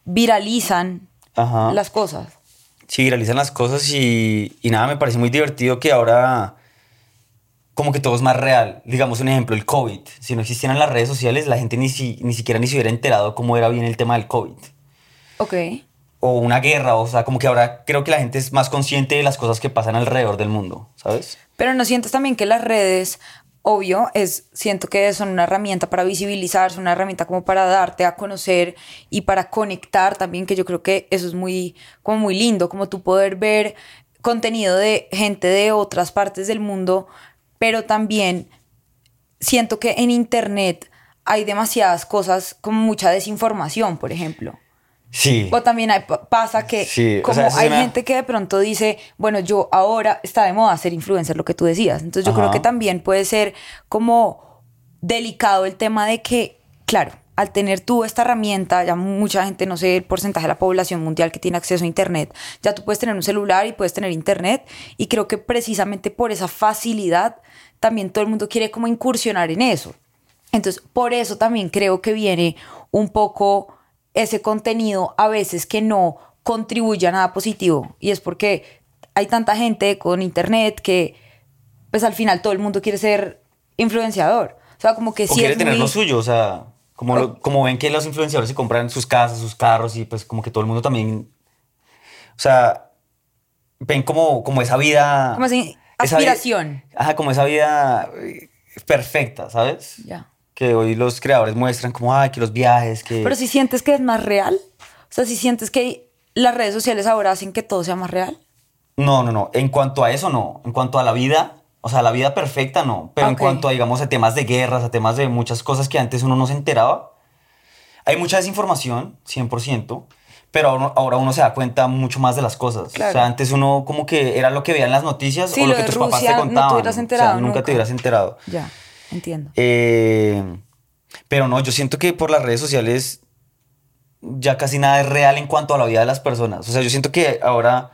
viralizan Ajá. las cosas. Sí, viralizan las cosas y, y nada, me parece muy divertido que ahora como que todo es más real. Digamos un ejemplo, el COVID. Si no existieran las redes sociales, la gente ni, si- ni siquiera ni se hubiera enterado cómo era bien el tema del COVID. Ok. O una guerra, o sea, como que ahora creo que la gente es más consciente de las cosas que pasan alrededor del mundo, ¿sabes? Pero no sientes también que las redes, obvio, es, siento que son una herramienta para visibilizar, son una herramienta como para darte a conocer y para conectar también, que yo creo que eso es muy, como muy lindo, como tú poder ver contenido de gente de otras partes del mundo, pero también siento que en internet hay demasiadas cosas como mucha desinformación, por ejemplo. Sí. O también hay- pa- pasa que Sí, o como sea, eso es hay una- gente que de pronto dice, bueno, yo ahora está de moda ser influencer, lo que tú decías. Entonces yo Ajá. creo que también puede ser como delicado el tema de que, claro, al tener tú esta herramienta, ya mucha gente, no sé el porcentaje de la población mundial que tiene acceso a Internet, ya tú puedes tener un celular y puedes tener Internet. Y creo que precisamente por esa facilidad, también todo el mundo quiere como incursionar en eso. Entonces, por eso también creo que viene un poco ese contenido a veces que no contribuye a nada positivo. Y es porque hay tanta gente con internet que, pues al final todo el mundo quiere ser influenciador. O sea, como que o sí quiere es tener muy- lo suyo, o sea, como, lo- como ven que los influenciadores se compran sus casas, sus carros y pues como que todo el mundo también, o sea, ven como, como esa vida... Como así, esa vida- aspiración. ajá, como esa vida eh, perfecta, ¿sabes? Ya. Que hoy los creadores muestran como, ay, que los viajes, que... Pero si sientes que es más real, o sea, si sientes que las redes sociales ahora hacen que todo sea más real. No, no, no. En cuanto a eso, no. En cuanto a la vida, o sea, la vida perfecta, no. Pero en Ok. cuanto a, digamos, a temas de guerras, a temas de muchas cosas que antes uno no se enteraba, hay mucha desinformación, 100%, pero ahora, ahora uno se da cuenta mucho más de las cosas. Claro. O sea, antes uno como que era lo que veía en las noticias Sí, o lo, lo que tus papás Rusia, te no te contaban. hubieras O sea, enterado nunca nunca. te hubieras enterado. Ya, entiendo. Eh, pero no, yo siento que por las redes sociales ya casi nada es real en cuanto a la vida de las personas. O sea, yo siento que ahora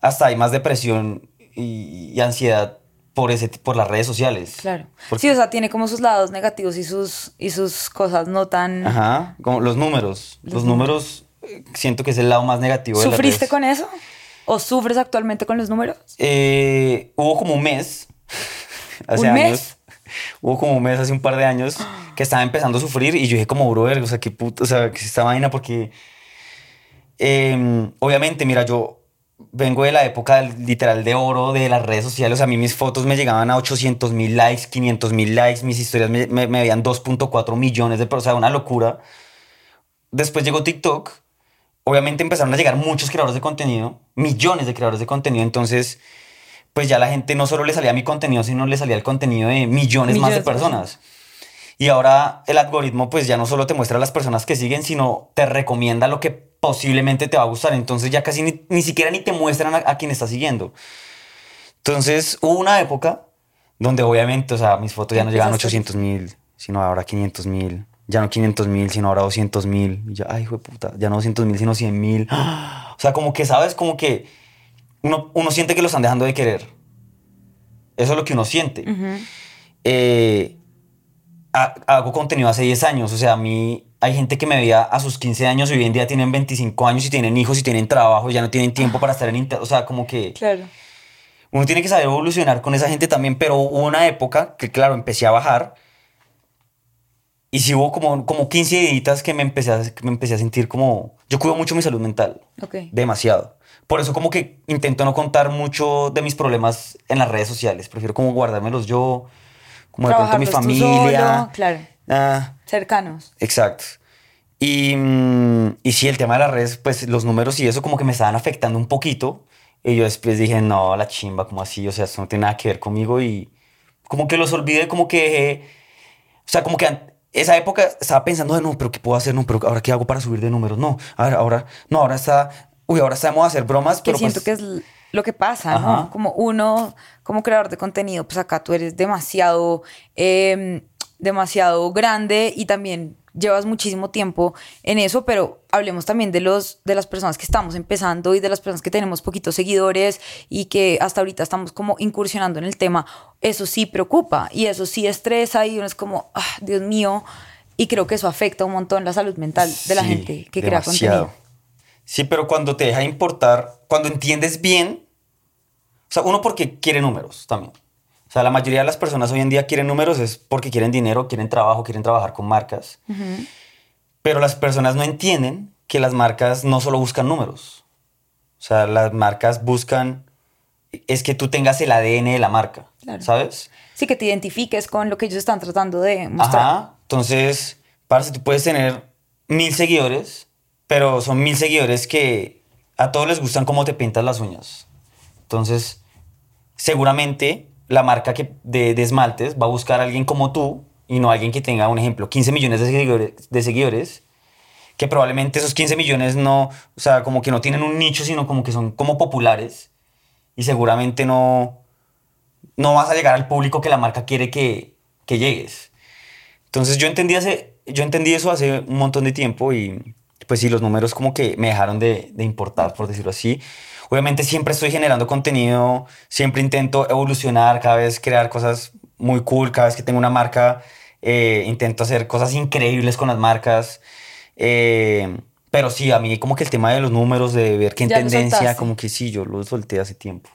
hasta hay más depresión y, y ansiedad por, ese, por las redes sociales. Claro. Porque- Sí, o sea, tiene como sus lados negativos y sus, y sus cosas no tan... Ajá, como los números. Los, números eh, siento que es el lado más negativo de las ¿Sufriste redes. con eso? ¿O sufres actualmente con los números? Eh, hubo como un mes, hace ¿Un mes? Hubo como un mes, hace un par de años, que estaba empezando a sufrir y yo dije como, brother, o sea, qué puto, o sea, que es esta vaina porque, eh, obviamente, mira, yo vengo de la época literal de oro de las redes sociales, a mí mis fotos me llegaban a 800 mil likes, 500 mil likes, mis historias me, me, me veían 2.4 millones de personas, o sea, una locura. Después llegó TikTok. Obviamente empezaron a llegar muchos creadores de contenido, millones de creadores de contenido. Entonces, pues ya la gente no solo le salía mi contenido, sino le salía el contenido de millones, más Millones de de personas. Y ahora el algoritmo pues ya no solo te muestra a las personas que siguen, sino te recomienda lo que posiblemente te va a gustar. Entonces ya casi ni, ni siquiera ni te muestran a, a quien está siguiendo. Entonces hubo una época donde obviamente, o sea, mis fotos ya no llegaban a Empezaste. 800 mil, sino ahora 500 mil. Ya no 500 mil, sino ahora 200 mil. Ya, ay, hijo de puta, ya no 200 mil, sino 100 mil. O sea, como que, ¿sabes? Como que uno, uno siente que lo están dejando de querer. Eso es lo que uno siente. Eh, ha- hago contenido hace 10 años. O sea, a mí hay gente que me veía a sus 15 años y hoy en día tienen 25 años y tienen hijos y tienen trabajo y ya no tienen tiempo para estar en internet. O sea, como que Claro. uno tiene que saber evolucionar con esa gente también, pero hubo una época que, claro, empecé a bajar y sí hubo como, como 15 días que me, empecé a, que me empecé a sentir como... Yo cuido mucho mi salud mental. Ok. Demasiado. Por eso como que intento no contar mucho de mis problemas en las redes sociales. Prefiero como guardármelos yo, como de pronto mi familia. solo, claro. Ah, Cercanos. exacto. Y, mm, y sí, el tema de las redes, pues los números y eso como que me estaban afectando un poquito. Y yo después dije, no, la chimba, como así? O sea, esto no tiene nada que ver conmigo y como que los olvidé, como que dejé, o sea, como que esa época estaba pensando, de, no, pero ¿qué puedo hacer? No, pero ahora ¿qué hago para subir de números? No, ahora, ahora, no, ahora está, uy, ahora moda hacer bromas, Que pero siento pues, que es lo que pasa, ¿no? Como uno, como creador de contenido, pues acá tú eres demasiado, eh, demasiado grande y también llevas muchísimo tiempo en eso, pero hablemos también de los de las personas que estamos empezando y de las personas que tenemos poquitos seguidores y que hasta ahorita estamos como incursionando en el tema. Eso sí preocupa y eso sí estresa y uno es como, ah, Dios mío, y creo que eso afecta un montón la salud mental de la Sí, gente que crea contenido. Sí, pero cuando te deja importar, cuando entiendes bien, o sea, uno porque quiere números también. O sea, la mayoría de las personas hoy en día quieren números es porque quieren dinero, quieren trabajo, quieren trabajar con marcas. Pero las personas no entienden que las marcas no solo buscan números. O sea, las marcas buscan es que tú tengas el ADN de la marca, Claro. ¿sabes? Sí, que te identifiques con lo que ellos están tratando de mostrar. Ajá. Entonces, parce, tú puedes tener mil seguidores, pero son mil seguidores que a todos les gustan cómo te pintas las uñas. Entonces, seguramente la marca que de, de esmaltes va a buscar a alguien como tú y no a alguien que tenga, un ejemplo, 15 millones de seguidores, de seguidores que probablemente esos 15 millones no, o sea, como que no tienen un nicho, sino como que son como populares y seguramente no, no vas a llegar al público que la marca quiere que, que llegues. Entonces yo entendí, hace, yo entendí eso hace un montón de tiempo y pues sí, los números como que me dejaron de, de importar, por decirlo así. Obviamente siempre estoy generando contenido, siempre intento evolucionar, cada vez crear cosas muy cool, cada vez que tengo una marca, eh, intento hacer cosas increíbles con las marcas. Eh, pero sí, a mí como que el tema de los números, de ver qué Ya tendencia, como que sí, yo lo solté hace tiempo.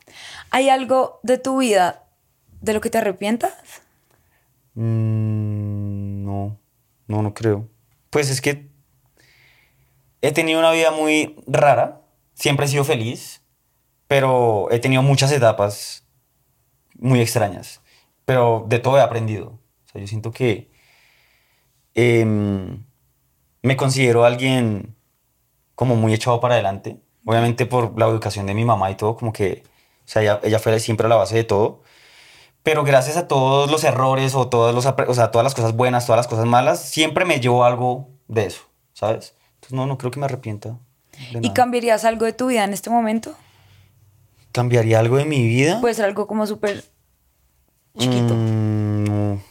¿Hay algo de tu vida de lo que te arrepientas? Mm, no, no, no creo. Pues es que he tenido una vida muy rara, siempre he sido feliz, pero he tenido muchas etapas muy extrañas, pero de todo he aprendido. O sea, yo siento que em, me considero alguien como muy echado para adelante, obviamente por la educación de mi mamá y todo, como que, o sea, ella, ella fue siempre la base de todo. Pero gracias a todos los errores o, todos los, o sea, todas las cosas buenas, todas las cosas malas, siempre me llevo algo de eso, ¿sabes? Entonces no, no creo que me arrepienta. ¿Y nada. cambiarías algo de tu vida en este momento? ¿Cambiaría algo de mi vida? Puede ser algo como súper chiquito Mm, no,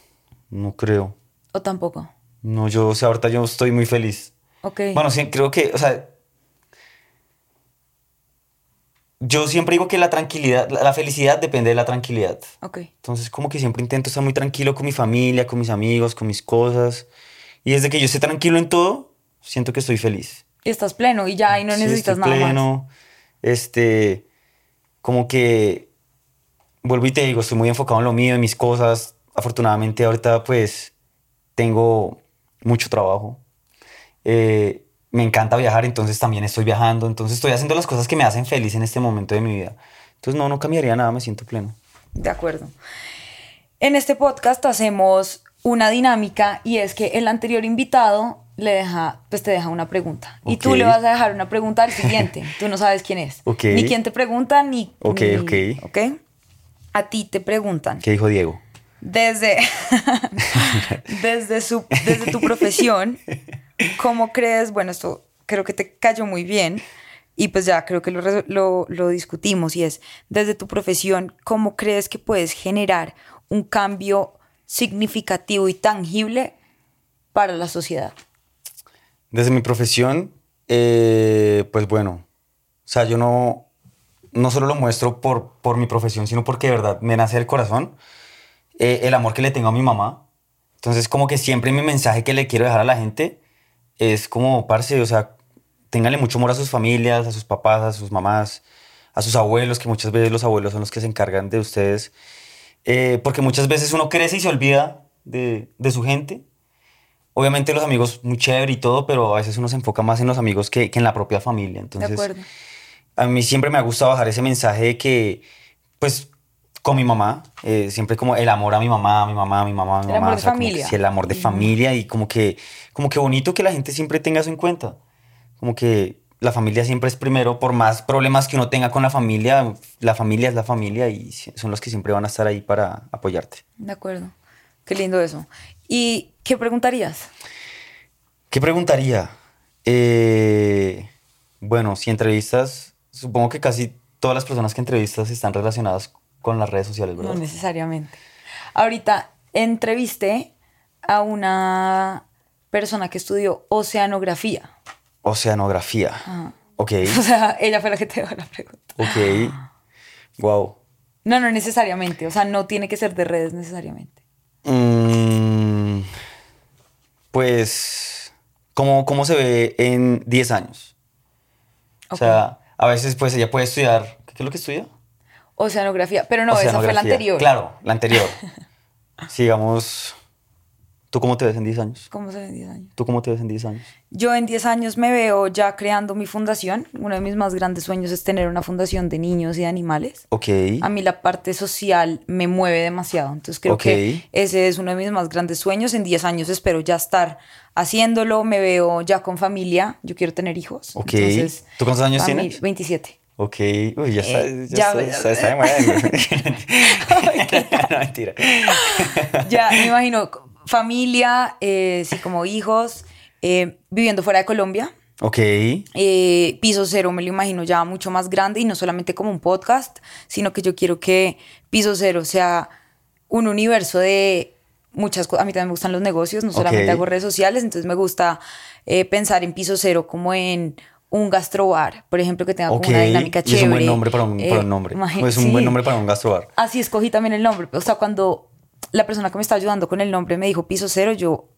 no creo. o tampoco. No, yo, o sea, ahorita yo estoy muy feliz. Ok. Bueno, sí, creo que, o sea, yo siempre digo que la tranquilidad, la, la felicidad depende de la tranquilidad. ok. Entonces, como que siempre intento estar muy tranquilo con mi familia, con mis amigos, con mis cosas. Y desde que yo esté tranquilo en todo, siento que estoy feliz. Y estás pleno y ya y no Sí, necesitas estoy nada más. pleno, Este, como que, vuelvo y te digo, estoy muy enfocado en lo mío, en mis cosas. Afortunadamente ahorita pues tengo mucho trabajo. Eh, me encanta viajar, entonces también estoy viajando. Entonces estoy haciendo las cosas que me hacen feliz en este momento de mi vida. Entonces no, no cambiaría nada, me siento pleno. De acuerdo. En este podcast hacemos una dinámica y es que el anterior invitado le deja, pues te deja una pregunta. Y tú le vas a dejar una pregunta al siguiente. tú no sabes quién es. Ok. Ni quién te pregunta, ni. Ok, ni- ok. Ok. A ti te preguntan. ¿Qué dijo Diego? Desde, desde, su, desde tu profesión, ¿cómo crees? Bueno, esto creo que te cayó muy bien y pues ya creo que lo, lo, lo discutimos y es, desde tu profesión, ¿cómo crees que puedes generar un cambio significativo y tangible para la sociedad? Desde mi profesión, eh, pues bueno, o sea, yo no, no solo lo muestro por, por mi profesión, sino porque de verdad me nace el corazón eh, el amor que le tengo a mi mamá. Entonces, como que siempre mi mensaje que le quiero dejar a la gente es como, parce, o sea, ténganle mucho amor a sus familias, a sus papás, a sus mamás, a sus abuelos, que muchas veces los abuelos son los que se encargan de ustedes. Eh, porque muchas veces uno crece y se olvida de, de, su gente. Obviamente los amigos, muy chévere y todo, pero a veces uno se enfoca más en los amigos que, que en la propia familia. Entonces, de acuerdo. a mí siempre me ha gustado bajar ese mensaje de que, pues, con mi mamá, eh, siempre como el amor a mi mamá, a mi mamá, a mi mamá, a mi el mamá. Amor o de sea, que familia. sí, el amor de familia y como que, como que bonito que la gente siempre tenga eso en cuenta. Como que la familia siempre es primero, por más problemas que uno tenga con la familia, la familia es la familia y son los que siempre van a estar ahí para apoyarte. De acuerdo. Qué lindo eso. ¿Y qué preguntarías? ¿Qué preguntaría? Eh, bueno, si entrevistas, supongo que casi todas las personas que entrevistas están relacionadas con las redes sociales, ¿verdad? No necesariamente. Ahorita entrevisté a una persona que estudió oceanografía. Oceanografía. Ajá. Ok, O sea, ella fue la que te dio la pregunta. ok. Wow. No, no necesariamente. O sea, no tiene que ser de redes necesariamente. Mm, pues, ¿cómo, ¿cómo se ve en 10 años? O sea, a veces pues ella puede estudiar, ¿qué es lo que estudia? Oceanografía. Pero no, esa fue la anterior. Claro, la anterior. Sigamos, ¿tú cómo te ves en 10 años? ¿Cómo se ve en 10 años? ¿Tú cómo te ves en 10 años? Yo en 10 años me veo ya creando mi fundación. Uno de mis más grandes sueños es tener una fundación de niños y de animales. Ok. A mí la parte social me mueve demasiado. Entonces creo que ese es uno de mis más grandes sueños. En 10 años espero ya estar haciéndolo. Me veo ya con familia. Yo quiero tener hijos. Ok. Entonces, ¿Tú cuántos años tienes? 27. Ok, uy, ya está, Eh, ya, ya está, ves. está, está de moda. no, mentira. Ya me imagino familia, eh, sí, como hijos, eh, viviendo fuera de Colombia. Ok, Eh, Piso Cero me lo imagino ya mucho más grande y no solamente como un podcast, sino que yo quiero que Piso Cero sea un universo de muchas cosas. A mí también me gustan los negocios, no solamente Ok. hago redes sociales, entonces me gusta eh, pensar en Piso Cero como en un gastrobar, por ejemplo, que tenga como una dinámica chévere. es un buen nombre para un, para Eh, un nombre. imagi- es un sí. buen nombre para un gastrobar. Así escogí también el nombre. O sea, cuando la persona que me está ayudando con el nombre me dijo Piso Cero, yo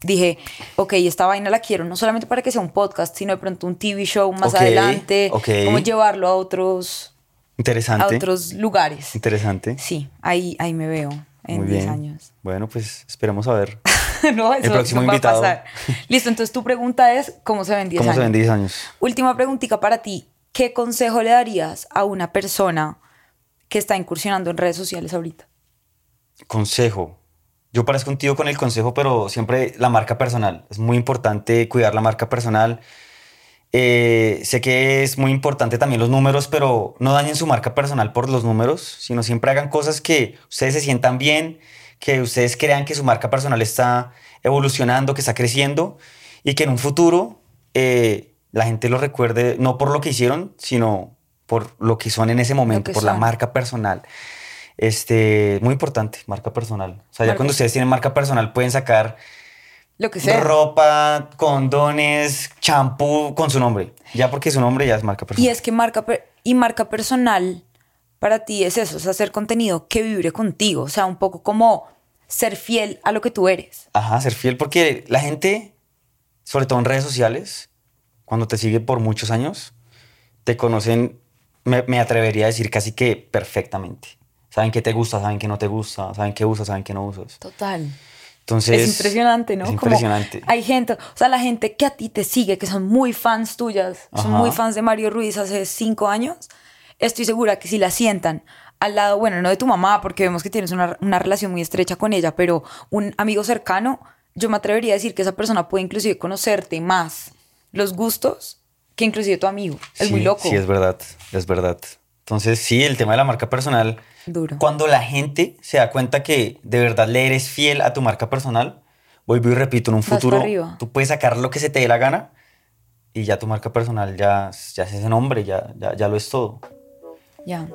dije, ok, esta vaina la quiero, no solamente para que sea un podcast, sino de pronto un TV show más adelante, ok. como llevarlo a otros, a Interesante. otros lugares. Interesante. Sí, ahí, ahí me veo en Muy 10 bien. años. Bueno, pues esperemos a ver no, eso próximo no va a invitado. pasar. Listo, entonces tu pregunta es, ¿cómo se ven 10 cómo años? se ven 10 años. Última preguntita para ti. ¿Qué consejo le darías a una persona que está incursionando en redes sociales ahorita? Consejo. Yo parezco un tío con el consejo, pero siempre la marca personal. Es muy importante cuidar la marca personal. Eh, sé que es muy importante también los números, pero no dañen su marca personal por los números, sino siempre hagan cosas que ustedes se sientan bien, que ustedes crean que su marca personal está evolucionando, que está creciendo y que en un futuro eh, la gente lo recuerde no por lo que hicieron, sino por lo que son en ese momento, por la son. marca personal. Este, muy importante, marca personal. O sea, ya cuando ustedes tienen marca personal pueden sacar Lo que sea. ropa, condones, champú con su nombre. Ya porque su nombre ya es marca personal. Y es que marca, y marca personal para ti es eso, es hacer contenido que vibre contigo, o sea, un poco como ser fiel a lo que tú eres. Ajá, ser fiel porque la gente, sobre todo en redes sociales, cuando te sigue por muchos años, te conocen, me, me atrevería a decir casi que perfectamente. Saben qué te gusta, saben qué no te gusta, saben qué usas, saben qué no usas. Total. Entonces, es impresionante, ¿no? Es Como impresionante. hay gente, o sea, la gente que a ti te sigue, que son muy fans tuyas, son Ajá. muy fans de Mario Ruiz hace cinco años, estoy segura que si la sientan al lado, bueno, no de tu mamá, porque vemos que tienes una, una relación muy estrecha con ella, pero un amigo cercano, yo me atrevería a decir que esa persona puede inclusive conocerte más los gustos que inclusive tu amigo. Es Sí, muy loco. Sí, es verdad, es verdad. Entonces, sí, el tema de la marca personal. Duro. Cuando la gente se da cuenta que de verdad le eres fiel a tu marca personal, vuelvo y repito, en un futuro tú puedes sacar lo que se te dé la gana y ya tu marca personal ya, ya es ese nombre, ya, ya, ya lo es todo. Ya.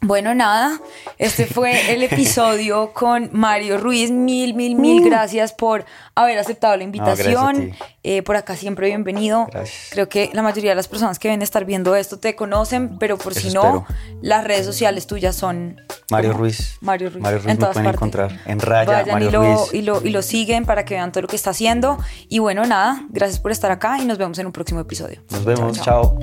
Bueno, nada, este fue el episodio con Mario Ruiz. Mil, mil, mil gracias por haber aceptado la invitación. ti. Eh, por acá siempre bienvenido. Gracias. Creo que la mayoría de las personas que deben estar viendo esto te conocen, pero por Eso si no, las redes sociales tuyas son... Mario Ruiz. Mario Ruiz. Mario Ruiz en me todas pueden partes. encontrar en raya, Vayan Mario y, lo, Ruiz. y, lo, y lo siguen para que vean todo lo que está haciendo. Y bueno, nada, gracias por estar acá y nos vemos en un próximo episodio. Nos vemos, chao.